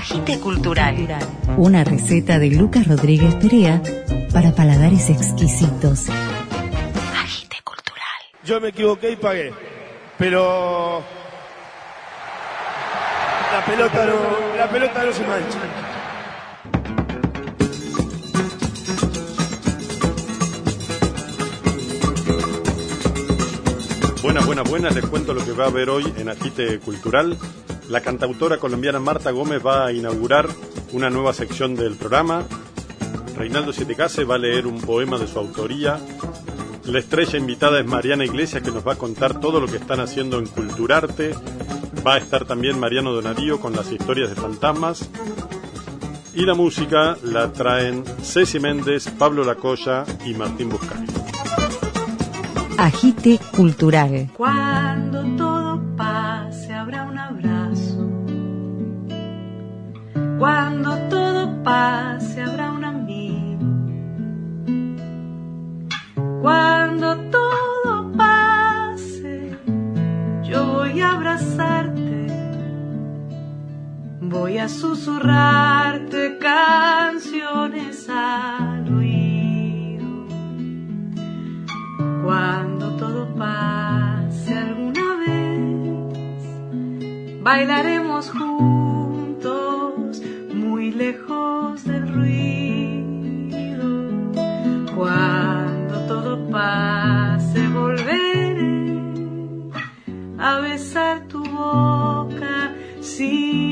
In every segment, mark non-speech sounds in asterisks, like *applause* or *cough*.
Agite Cultural. Una receta de Lucas Rodríguez Perea para paladares exquisitos. Agite Cultural. Yo me equivoqué y pagué. Pero. La pelota no, la pelota no se mancha. Buenas, buenas, buenas. Les cuento lo que va a haber hoy en Agite Cultural. La cantautora colombiana Marta Gómez va a inaugurar una nueva sección del programa. Reinaldo Sietecase va a leer un poema de su autoría. La estrella invitada es Mariana Iglesias que nos va a contar todo lo que están haciendo en Culturarte. Va a estar también Mariano Donarío con las historias de fantasmas. Y la música la traen Ceci Méndez, Pablo Lacoya y Martín Buscay. Agite Cultural. Cuando Voy a susurrarte canciones al oído. Cuando todo pase alguna vez, bailaremos juntos muy lejos del ruido. Cuando todo pase, volveré a besar tu boca sin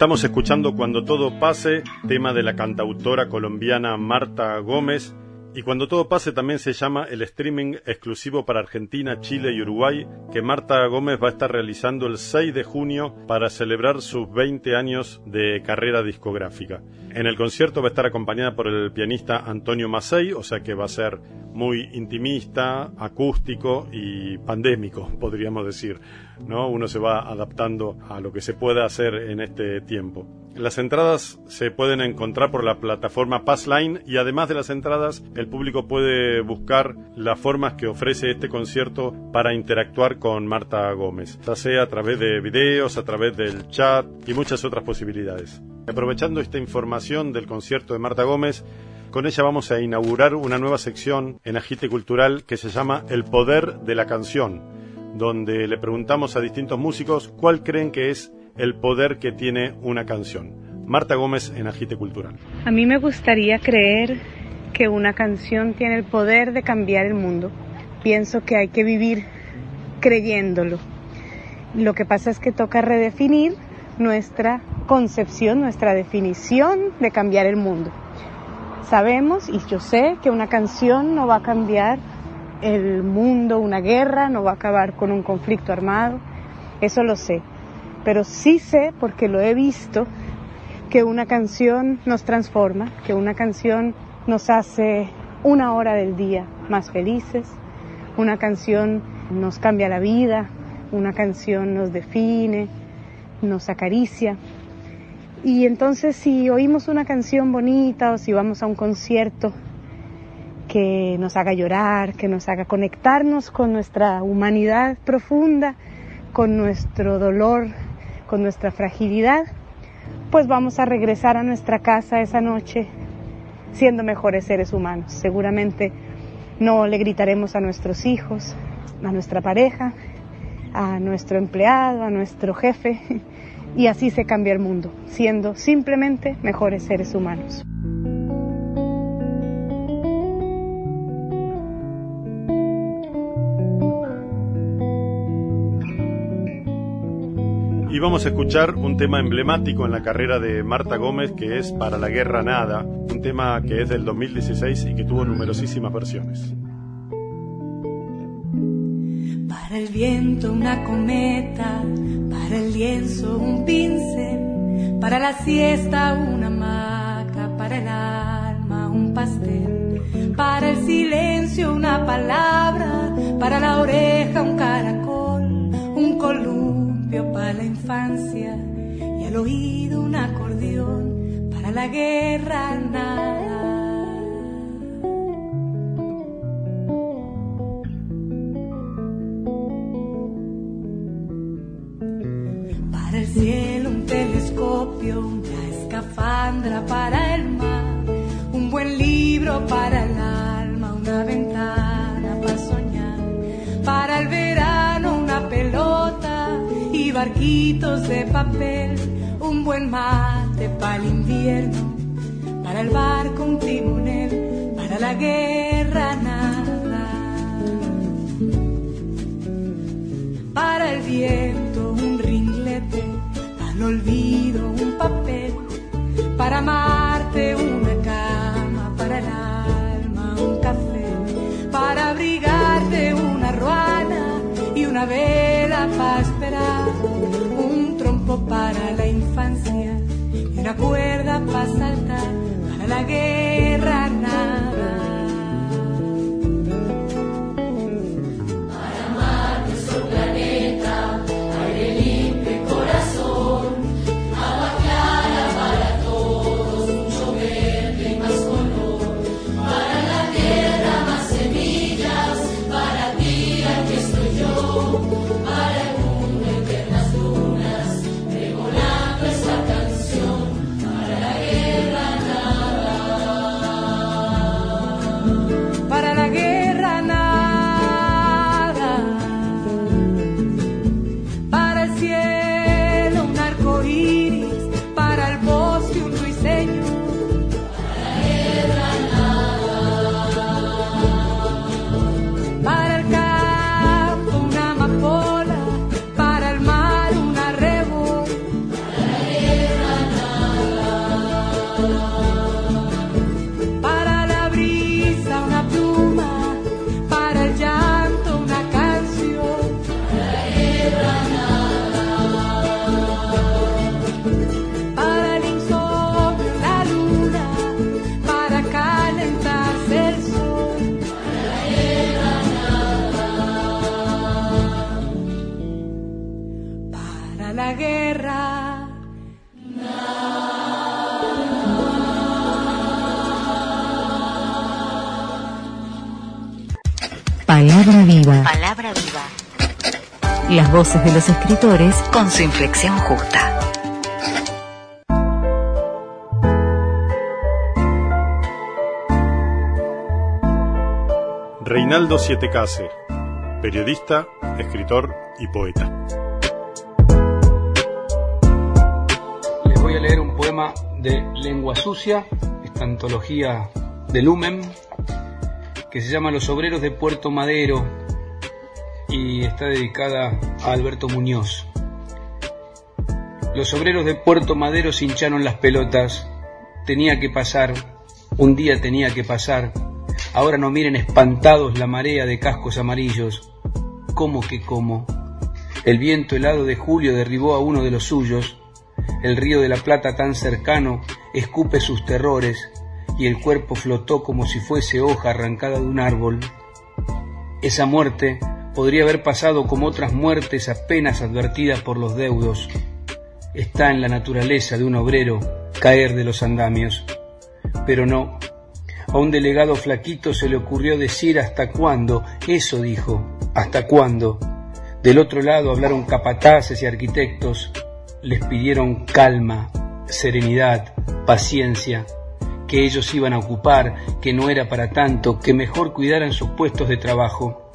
Estamos escuchando Cuando todo pase, tema de la cantautora colombiana Marta Gómez. Y Cuando todo pase también se llama el streaming exclusivo para Argentina, Chile y Uruguay que Marta Gómez va a estar realizando el 6 de junio para celebrar sus 20 años de carrera discográfica. En el concierto va a estar acompañada por el pianista Antonio Macei, o sea que va a ser muy intimista, acústico y pandémico, podríamos decir. ¿No? Uno se va adaptando a lo que se pueda hacer en este tiempo. Las entradas se pueden encontrar por la plataforma Passline y además de las entradas, el público puede buscar las formas que ofrece este concierto para interactuar con Marta Gómez, ya sea a través de videos, a través del chat y muchas otras posibilidades. Aprovechando esta información del concierto de Marta Gómez, con ella vamos a inaugurar una nueva sección en Agite Cultural que se llama El Poder de la Canción, donde le preguntamos a distintos músicos cuál creen que es el poder que tiene una canción. Marta Gómez en Agite Cultural. A mí me gustaría creer que una canción tiene el poder de cambiar el mundo. Pienso que hay que vivir creyéndolo. Lo que pasa es que toca redefinir nuestra concepción, nuestra definición de cambiar el mundo. Sabemos y yo sé que una canción no va a cambiar el mundo, una guerra, no va a acabar con un conflicto armado, eso lo sé. Pero sí sé, porque lo he visto, que una canción nos transforma, que una canción nos hace una hora del día más felices, una canción nos cambia la vida, una canción nos define, nos acaricia. Y entonces si oímos una canción bonita o si vamos a un concierto que nos haga llorar, que nos haga conectarnos con nuestra humanidad profunda, con nuestro dolor, con nuestra fragilidad, pues vamos a regresar a nuestra casa esa noche siendo mejores seres humanos. Seguramente no le gritaremos a nuestros hijos, a nuestra pareja, a nuestro empleado, a nuestro jefe, *laughs* y así se cambia el mundo, siendo simplemente mejores seres humanos. Vamos a escuchar un tema emblemático en la carrera de Marta Gómez que es Para la Guerra Nada, un tema que es del 2016 y que tuvo numerosísimas versiones. Para el viento una cometa, para el lienzo un pincel, para la siesta una hamaca, para el alma un pastel, para el silencio una palabra, para la oreja un caracol, y al oído un acordeón, para la guerra nada. Para el cielo un telescopio, una escafandra para el mar, un buen libro para el alma, una ventana para soñar. Para el verano una pelota barquitos de papel, un buen mate para el invierno, para el barco un timonel, para la guerra nada. Para el viento un ringlete, para el olvido un papel, para amarte una cama, para el alma un café, para abrigarte una ruana y una vela cuerda para saltar, para la guerra viva. Palabra viva. Las voces de los escritores Con su inflexión justa. Reinaldo Sietecase, periodista, escritor y poeta. Les voy a leer un poema de Lengua Sucia, esta antología de Lumen, que se llama Los Obreros de Puerto Madero y está dedicada a Alberto Muñoz. Los obreros de Puerto Madero se hincharon las pelotas, tenía que pasar, un día tenía que pasar, ahora no miren espantados la marea de cascos amarillos, ¿cómo que cómo? El viento helado de julio derribó a uno de los suyos, el río de la Plata tan cercano escupe sus terrores y el cuerpo flotó como si fuese hoja arrancada de un árbol. Esa muerte podría haber pasado como otras muertes apenas advertidas por los deudos. Está en la naturaleza de un obrero caer de los andamios. Pero no. A un delegado flaquito se le ocurrió decir hasta cuándo. Eso dijo, hasta cuándo. Del otro lado hablaron capataces y arquitectos. Les pidieron calma, serenidad, paciencia, que ellos iban a ocupar, que no era para tanto, que mejor cuidaran sus puestos de trabajo.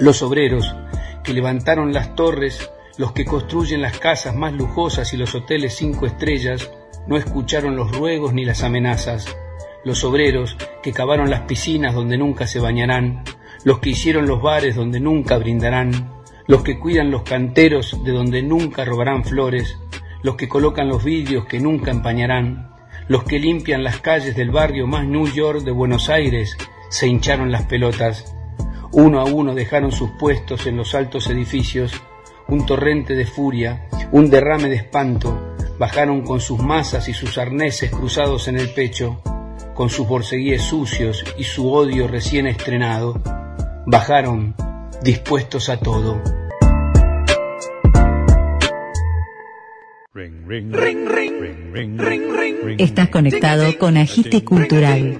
Los obreros, que levantaron las torres, los que construyen las casas más lujosas y los hoteles cinco estrellas, no escucharon los ruegos ni las amenazas. Los obreros, que cavaron las piscinas donde nunca se bañarán, los que hicieron los bares donde nunca brindarán, los que cuidan los canteros de donde nunca robarán flores, los que colocan los vidrios que nunca empañarán, los que limpian las calles del barrio más New York de Buenos Aires, se hincharon las pelotas. Uno a uno dejaron sus puestos en los altos edificios, un torrente de furia, un derrame de espanto, bajaron con sus masas y sus arneses cruzados en el pecho, con sus borceguíes sucios y su odio recién estrenado, bajaron dispuestos a todo. Estás conectado con Agite Cultural.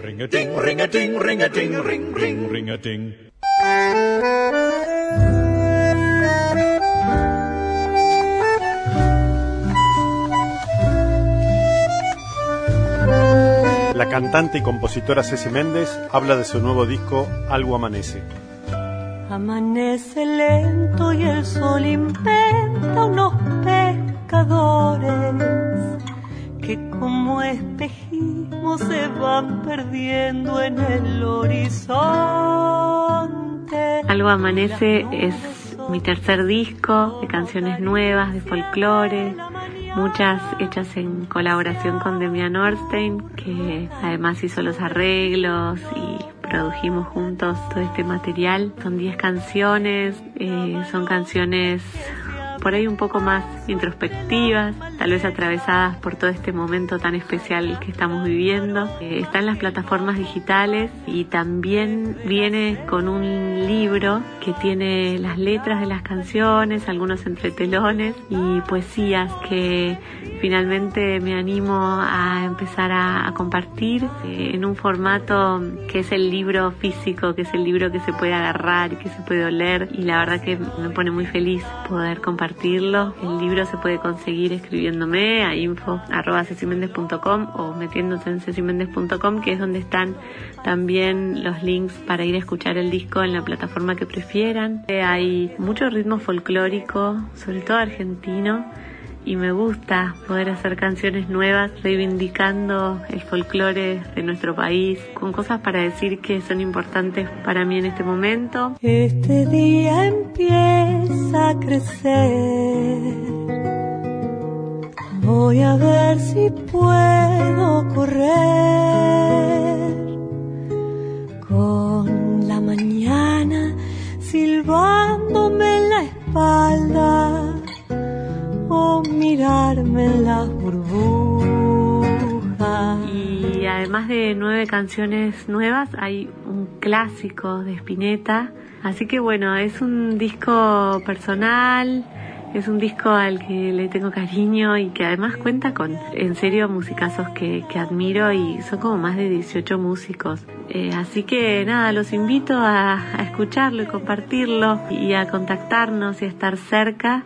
La cantante y compositora Ceci Méndez habla de su nuevo disco Algo Amanece. Amanece lento y el sol inventa unos pescadores que como espejismo se van perdiendo en el horizonte. Algo Amanece es mi tercer disco de canciones nuevas, de folclore, muchas hechas en colaboración con Demian Orstein, que además hizo los arreglos y produjimos juntos todo este material. Son 10 canciones, eh, son canciones por ahí un poco más introspectivas, tal vez atravesadas por todo este momento tan especial que estamos viviendo. Eh, está en las plataformas digitales y también viene con un libro que tiene las letras de las canciones, algunos entretelones y poesías que finalmente me animo a empezar a, a compartir eh, en un formato que es el libro físico, que es el libro que se puede agarrar que se puede oler y la verdad que me pone muy feliz poder compartir el libro se puede conseguir escribiéndome a info.cecimendes.com o metiéndose en cecimendes.com, que es donde están también los links para ir a escuchar el disco en la plataforma que prefieran. Hay mucho ritmo folclórico, sobre todo argentino y me gusta poder hacer canciones nuevas reivindicando el folclore de nuestro país, con cosas para decir que son importantes para mí en este momento. Este día empieza a crecer. Voy a ver si puedo correr con la mañana silbándome en la espalda mirarme en las burbujas. Y además de nueve canciones nuevas, hay un clásico de Spinetta. Así que bueno, es un disco personal, es un disco al que le tengo cariño y que además cuenta con, en serio, musicazos que, que admiro y son como más de 18 músicos. Eh, así que nada, los invito a, a escucharlo y compartirlo y a contactarnos y a estar cerca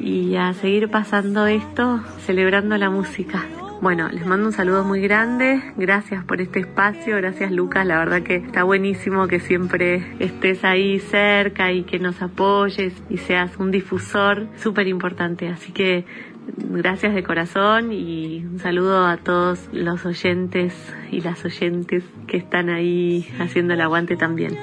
y a seguir pasando esto celebrando la música. Bueno, les mando un saludo muy grande, gracias por este espacio, gracias Lucas, la verdad que está buenísimo que siempre estés ahí cerca y que nos apoyes y seas un difusor súper importante, así que gracias de corazón y un saludo a todos los oyentes y las oyentes que están ahí haciendo el aguante también.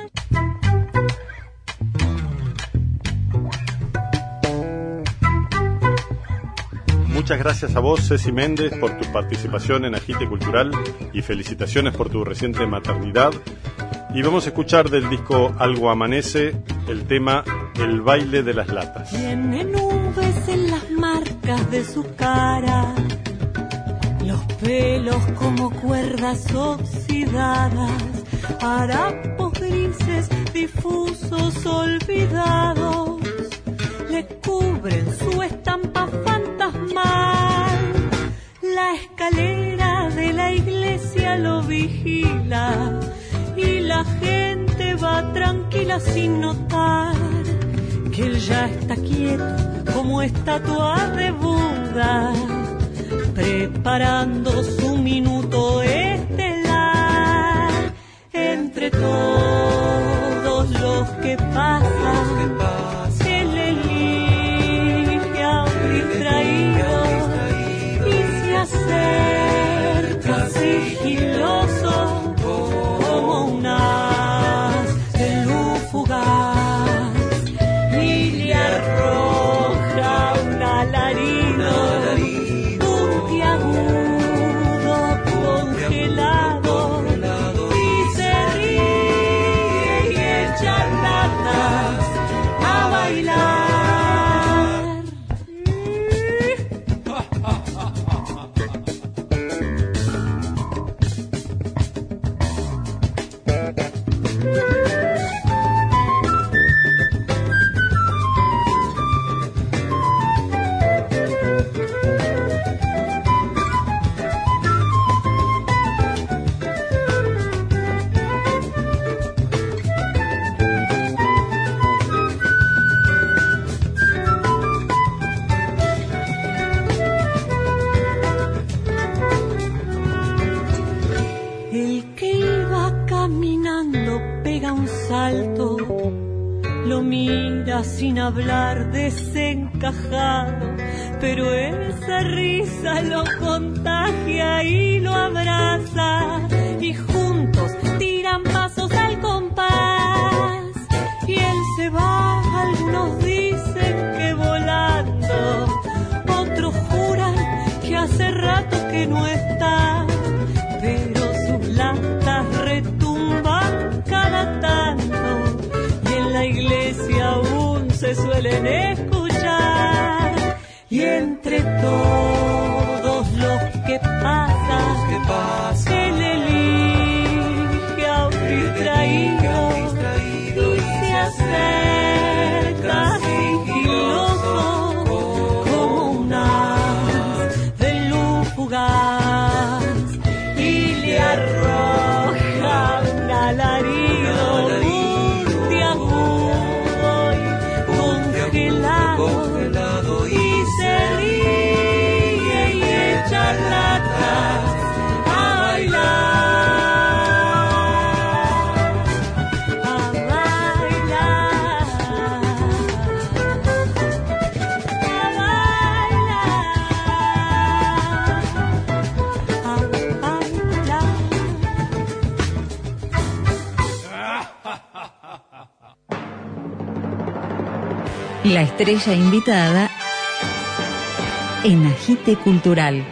Muchas gracias a vos, Ceci Méndez, por tu participación en Agite Cultural y felicitaciones por tu reciente maternidad. Y vamos a escuchar del disco Algo Amanece el tema El baile de las latas. Tiene nubes en las marcas de su cara, los pelos como cuerdas oxidadas, harapos grises difusos olvidados le cubren su estampa fantasmal. La escalera de la iglesia lo vigila y la gente va tranquila sin notar que él ya está quieto como estatua de Buda, preparando su minuto estelar entre todos los que pasan sin hablar desencajado, pero esa risa lo contagia y lo abraza y juntos tiran pasos al compás y él se va, algunos dicen que volando, otros juran que hace rato que no está, se suelen escuchar. Y entre todos los que pasan, que pasan él elige a un La estrella invitada en Agite Cultural.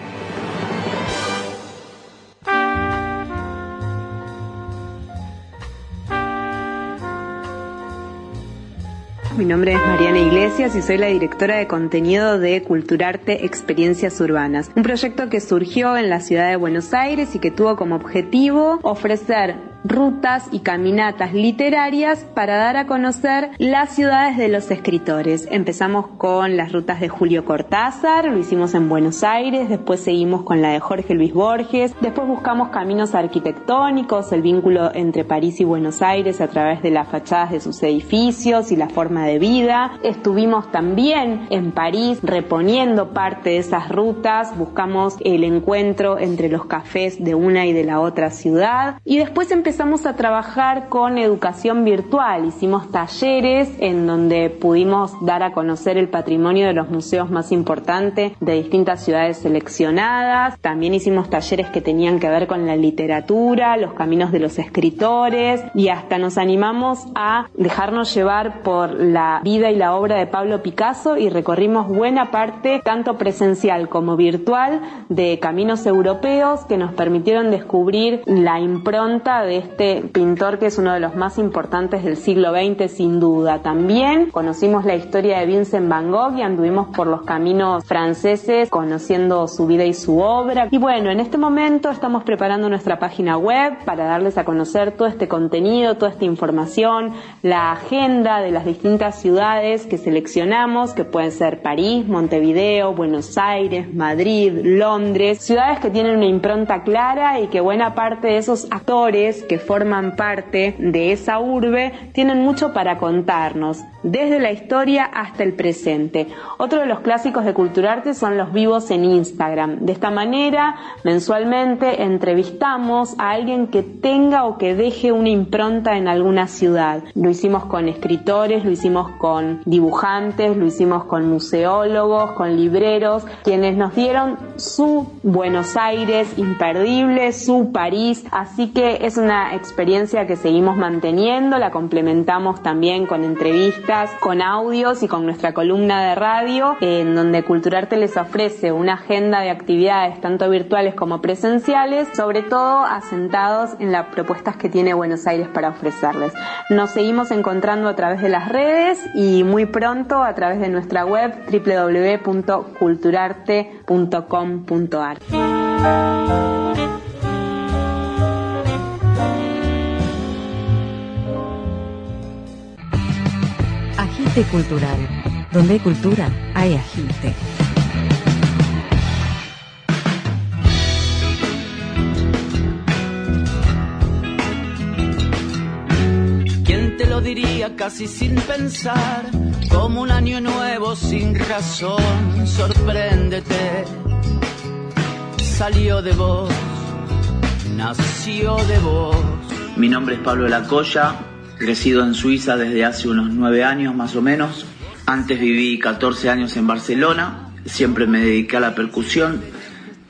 Mi nombre es Mariana Iglesias y soy la directora de contenido de Culturarte Experiencias Urbanas, un proyecto que surgió en la ciudad de Buenos Aires y que tuvo como objetivo ofrecer rutas y caminatas literarias para dar a conocer las ciudades de los escritores. Empezamos con las rutas de Julio Cortázar, lo hicimos en Buenos Aires, después seguimos con la de Jorge Luis Borges, después buscamos caminos arquitectónicos, el vínculo entre París y Buenos Aires a través de las fachadas de sus edificios y la forma de vida. Estuvimos también en París reponiendo parte de esas rutas, buscamos el encuentro entre los cafés de una y de la otra ciudad y después empezamos a trabajar con educación virtual, hicimos talleres en donde pudimos dar a conocer el patrimonio de los museos más importantes de distintas ciudades seleccionadas, también hicimos talleres que tenían que ver con la literatura, los caminos de los escritores y hasta nos animamos a dejarnos llevar por la vida y la obra de Pablo Picasso y recorrimos buena parte, tanto presencial como virtual, de caminos europeos que nos permitieron descubrir la impronta de este pintor que es uno de los más importantes del siglo XX sin duda. También conocimos la historia de Vincent Van Gogh y anduvimos por los caminos franceses conociendo su vida y su obra. Y bueno, en este momento estamos preparando nuestra página web para darles a conocer todo este contenido, toda esta información, la agenda de las distintas ciudades que seleccionamos, que pueden ser París, Montevideo, Buenos Aires, Madrid, Londres, ciudades que tienen una impronta clara y que buena parte de esos actores que forman parte de esa urbe tienen mucho para contarnos, desde la historia hasta el presente. Otro de los clásicos de Culturarte son los vivos en Instagram. De esta manera, mensualmente entrevistamos a alguien que tenga o que deje una impronta en alguna ciudad. Lo hicimos con escritores, lo hicimos con dibujantes, lo hicimos con museólogos, con libreros, quienes nos dieron su Buenos Aires imperdible, su París. Así que es una experiencia que seguimos manteniendo, la complementamos también con entrevistas, con audios y con nuestra columna de radio, en donde Culturarte les ofrece una agenda de actividades tanto virtuales como presenciales, sobre todo asentados en las propuestas que tiene Buenos Aires para ofrecerles. Nos seguimos encontrando a través de las redes y muy pronto a través de nuestra web www.culturarte.com.ar. Agite Cultural. Donde hay cultura, hay agite. ¿Quién te lo diría casi sin pensar? Como un año nuevo sin razón, sorpréndete. Salió de vos, nació de vos. Mi nombre es Pablo Lacoya, Resido en Suiza desde hace unos nueve años más o menos. Antes viví 14 años en Barcelona. Siempre me dediqué a la percusión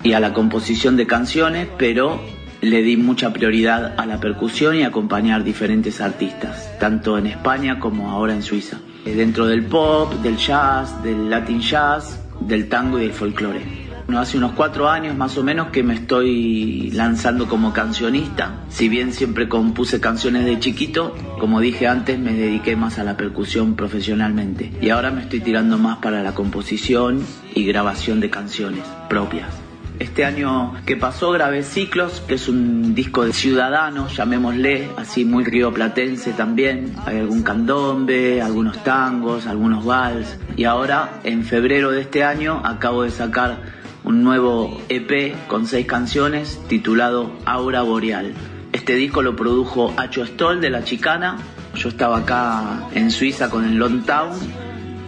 y a la composición de canciones, pero le di mucha prioridad a la percusión y a acompañar diferentes artistas, tanto en España como ahora en Suiza. Dentro del pop, del jazz, del latin jazz, del tango y del folclore hace unos cuatro años más o menos que me estoy lanzando como cancionista. Si bien siempre compuse canciones de chiquito, como dije antes, me dediqué más a la percusión profesionalmente. Y ahora me estoy tirando más para la composición y grabación de canciones propias. Este año que pasó grabé Ciclos, que es un disco de ciudadanos, llamémosle, así muy rioplatense también. Hay algún candombe, algunos tangos, algunos vals. Y ahora, en febrero de este año, acabo de sacar un nuevo EP con seis canciones titulado Aura Boreal. Este disco lo produjo Acho Stoll de La Chicana. Yo estaba acá en Suiza con el Long Town,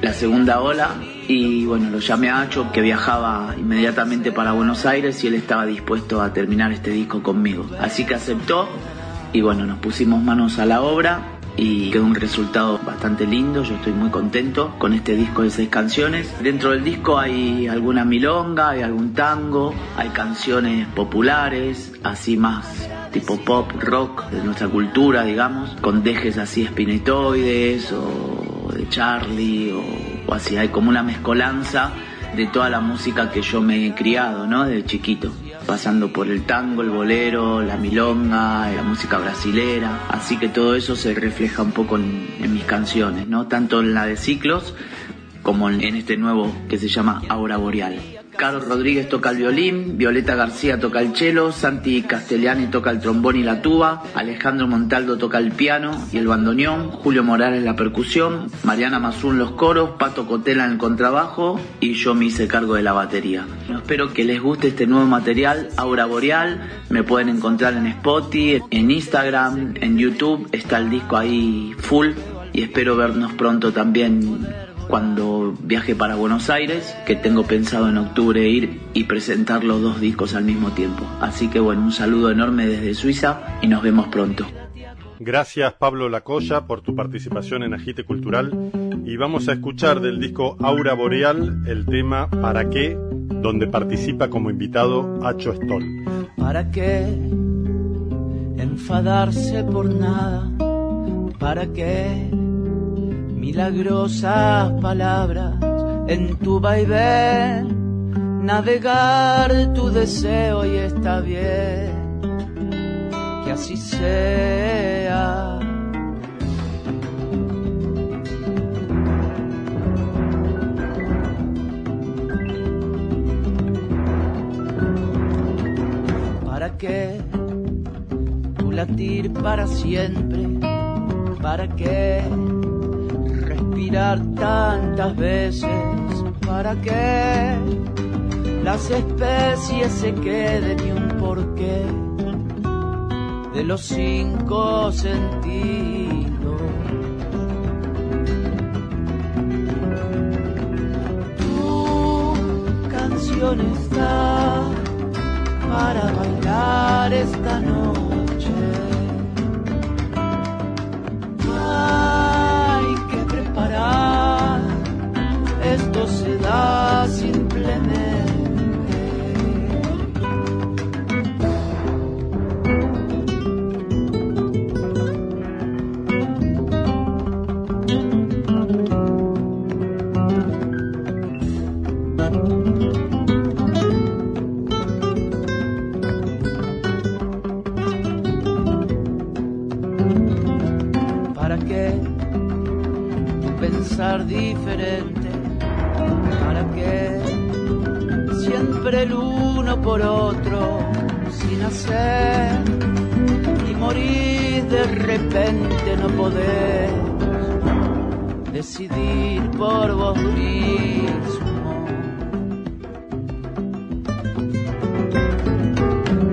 la segunda ola, y bueno, lo llamé a Acho que viajaba inmediatamente para Buenos Aires y él estaba dispuesto a terminar este disco conmigo. Así que aceptó y bueno, nos pusimos manos a la obra y quedó un resultado bastante lindo, yo estoy muy contento con este disco de seis canciones. Dentro del disco hay alguna milonga, hay algún tango, hay canciones populares, así más tipo pop, rock de nuestra cultura, digamos, con dejes así espinetoides o de Charlie o, o así, hay como una mezcolanza de toda la música que yo me he criado, ¿no? Desde chiquito pasando por el tango, el bolero, la milonga, la música brasilera, así que todo eso se refleja un poco en, mis canciones, ¿no? Tanto en la de ciclos como en este nuevo que se llama Aura Boreal. Carlos Rodríguez toca el violín, Violeta García toca el cello, Santi Castellani toca el trombón y la tuba, Alejandro Montaldo toca el piano y el bandoneón, Julio Morales la percusión, Mariana Mazún los coros, Pato Cotela en el contrabajo y yo me hice cargo de la batería. espero que les guste este nuevo material, Aura Boreal, me pueden encontrar en Spotify, en Instagram, en YouTube, está el disco ahí full y espero vernos pronto también cuando viaje para Buenos Aires, que tengo pensado en octubre ir y presentar los dos discos al mismo tiempo. Así que bueno, un saludo enorme desde Suiza y nos vemos pronto. Gracias Pablo Lacoya por tu participación en Agite Cultural y vamos a escuchar del disco Aura Boreal el tema ¿Para qué? donde participa como invitado Acho Stoll. ¿Para qué enfadarse por nada? ¿Para qué milagrosas palabras en tu vaivén, navegar tu deseo y está bien, que así sea. ¿Para qué tu latir para siempre? ¿Para qué? Tantas veces para que las especies se queden y un porqué de los cinco sentidos. Tu canción está para bailar esta noche. Se da simplemente. ¿Para qué pensar diferente? El uno por otro sin hacer y morir de repente no poder decidir por vos mismo.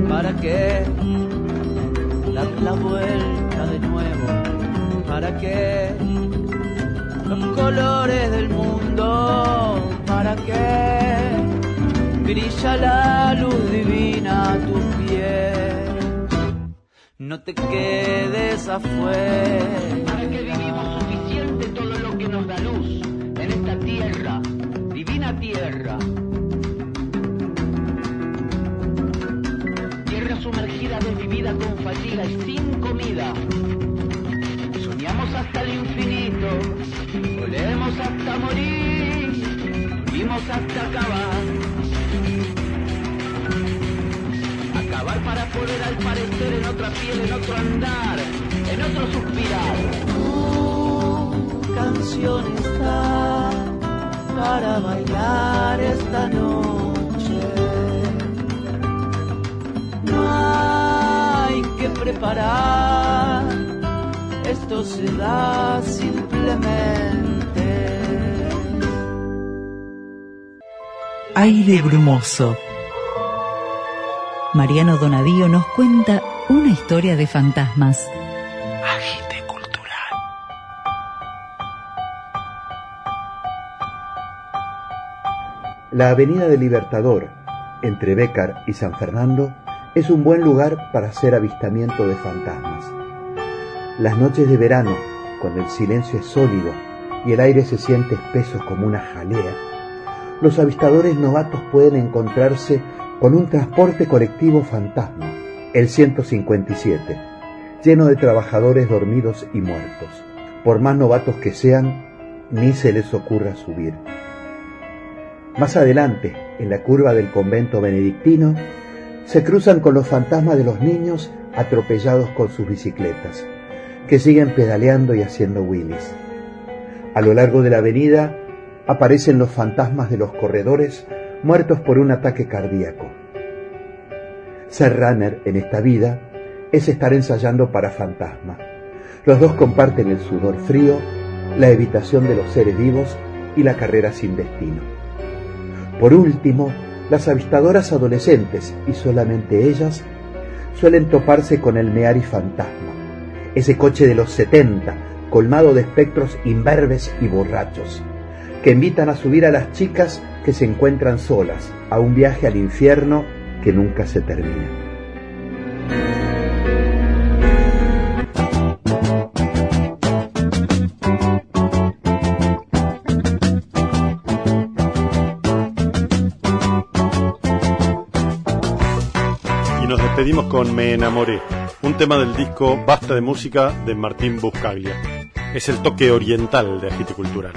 ¿Para qué dar la vuelta de nuevo? ¿Para qué los colores del mundo? ¿Para qué? Brilla la luz divina a tu pies. no te quedes afuera. Para que vivimos suficiente todo lo que nos da luz en esta tierra, divina tierra. Tierra sumergida, desvivida con fatiga y sin comida. Soñamos hasta el infinito, volemos hasta morir, vivimos hasta acabar. Poder al parecer en otra piel, en otro andar, en otro suspirar. Tu canción está para bailar esta noche. No hay que preparar, esto se da simplemente. Aire brumoso. Mariano Donadío nos cuenta una historia de fantasmas. Agite cultural. La Avenida del Libertador, entre Bécar y San Fernando, es un buen lugar para hacer avistamiento de fantasmas. Las noches de verano, cuando el silencio es sólido y el aire se siente espeso como una jalea, los avistadores novatos pueden encontrarse con un transporte colectivo fantasma, el 157, lleno de trabajadores dormidos y muertos. Por más novatos que sean, ni se les ocurra subir. Más adelante, en la curva del convento benedictino, se cruzan con los fantasmas de los niños atropellados con sus bicicletas, que siguen pedaleando y haciendo wheelies. A lo largo de la avenida aparecen los fantasmas de los corredores muertos por un ataque cardíaco. Ser runner en esta vida es estar ensayando para fantasma. Los dos comparten el sudor frío, la evitación de los seres vivos y la carrera sin destino. Por último, las avistadoras adolescentes, y solamente ellas, suelen toparse con el Meari Fantasma, ese coche de los 70, colmado de espectros imberbes y borrachos, que invitan a subir a las chicas que se encuentran solas a un viaje al infierno que nunca se termina. Y nos despedimos con Me enamoré, un tema del disco Basta de Música de Martín Buscaglia. Es el toque oriental de Agite Cultural.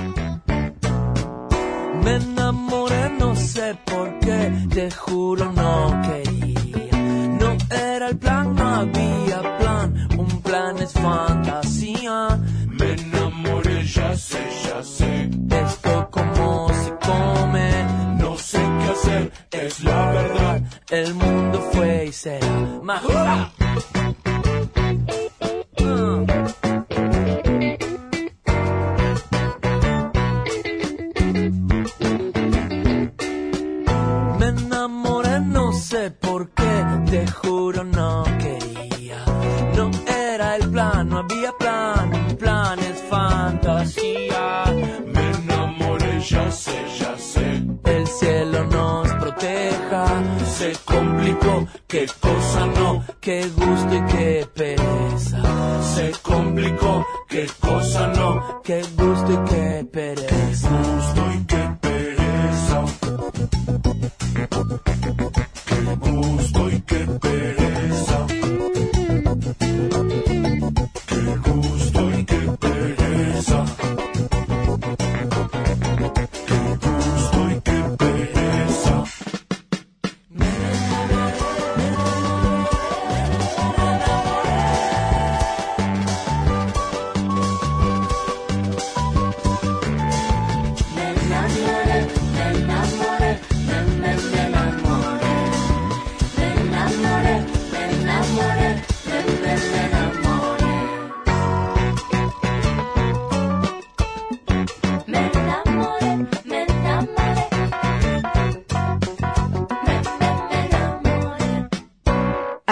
Me enamoré, no sé por qué, te juro no quería. No era el plan, no había plan, un plan es fantasía. Me enamoré, ya sé, ya sé. Esto como se come, No sé qué hacer, es la verdad. el mundo fue y será más.